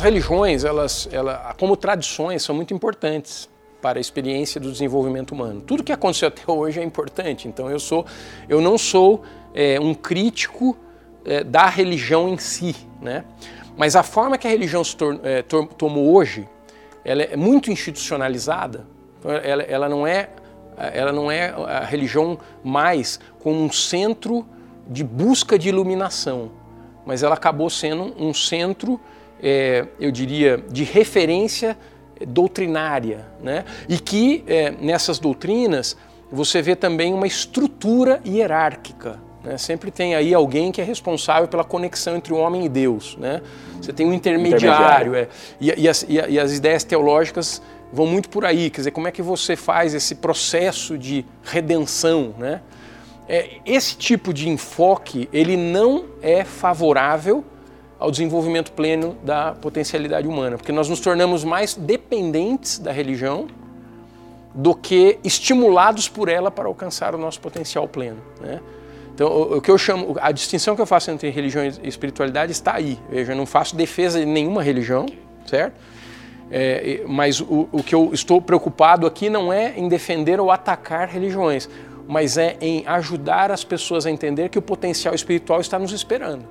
as religiões, elas, ela, como tradições, são muito importantes para a experiência do desenvolvimento humano. Tudo que aconteceu até hoje é importante. Então eu sou, eu não sou é, um crítico é, da religião em si, né? Mas a forma que a religião se tor é, tomou hoje, ela é muito institucionalizada. Ela, ela, não é, ela não é a religião mais como um centro de busca de iluminação, mas ela acabou sendo um centro, é, eu diria, de referência doutrinária, né? E que é, nessas doutrinas você vê também uma estrutura hierárquica. Né? Sempre tem aí alguém que é responsável pela conexão entre o homem e Deus. Né? Você tem um intermediário, intermediário. É, e, e, as, e, e as ideias teológicas vão muito por aí. Quer dizer, como é que você faz esse processo de redenção, né? É, esse tipo de enfoque ele não é favorável ao desenvolvimento pleno da potencialidade humana, porque nós nos tornamos mais dependentes da religião do que estimulados por ela para alcançar o nosso potencial pleno. Né? Então, o, que eu chamo, a distinção que eu faço entre religião e espiritualidade está aí. Veja, eu não faço defesa de nenhuma religião, certo? É, mas o, o que eu estou preocupado aqui não é em defender ou atacar religiões mas é em ajudar as pessoas a entender que o potencial espiritual está nos esperando.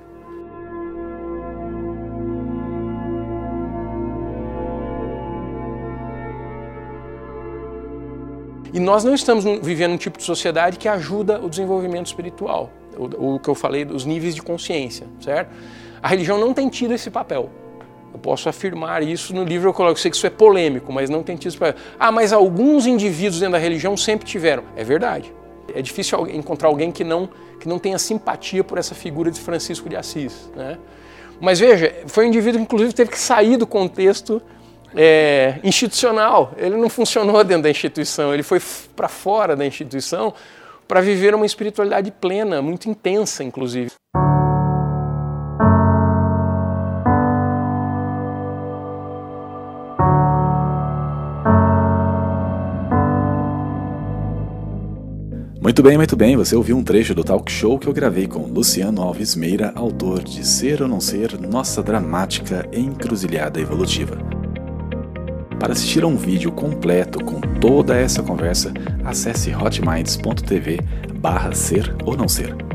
E nós não estamos vivendo um tipo de sociedade que ajuda o desenvolvimento espiritual, o, que eu falei dos níveis de consciência, certo? A religião não tem tido esse papel. Eu posso afirmar isso no livro, eu coloco, sei que isso é polêmico, mas não tem tido esse papel. Ah, mas alguns indivíduos dentro da religião sempre tiveram. É verdade. É difícil encontrar alguém que não, que não tenha simpatia por essa figura de Francisco de Assis. Né? Mas veja, foi um indivíduo que inclusive teve que sair do contexto é, institucional. Ele não funcionou dentro da instituição, ele foi para fora da instituição para viver uma espiritualidade plena, muito intensa, inclusive. Muito bem, muito bem. Você ouviu um trecho do talk show que eu gravei com Luciano Alves Meira, autor de Ser ou Não Ser, Nossa Dramática Encruzilhada Evolutiva. Para assistir a um vídeo completo com toda essa conversa, acesse hotminds.tv barra ser ou não ser.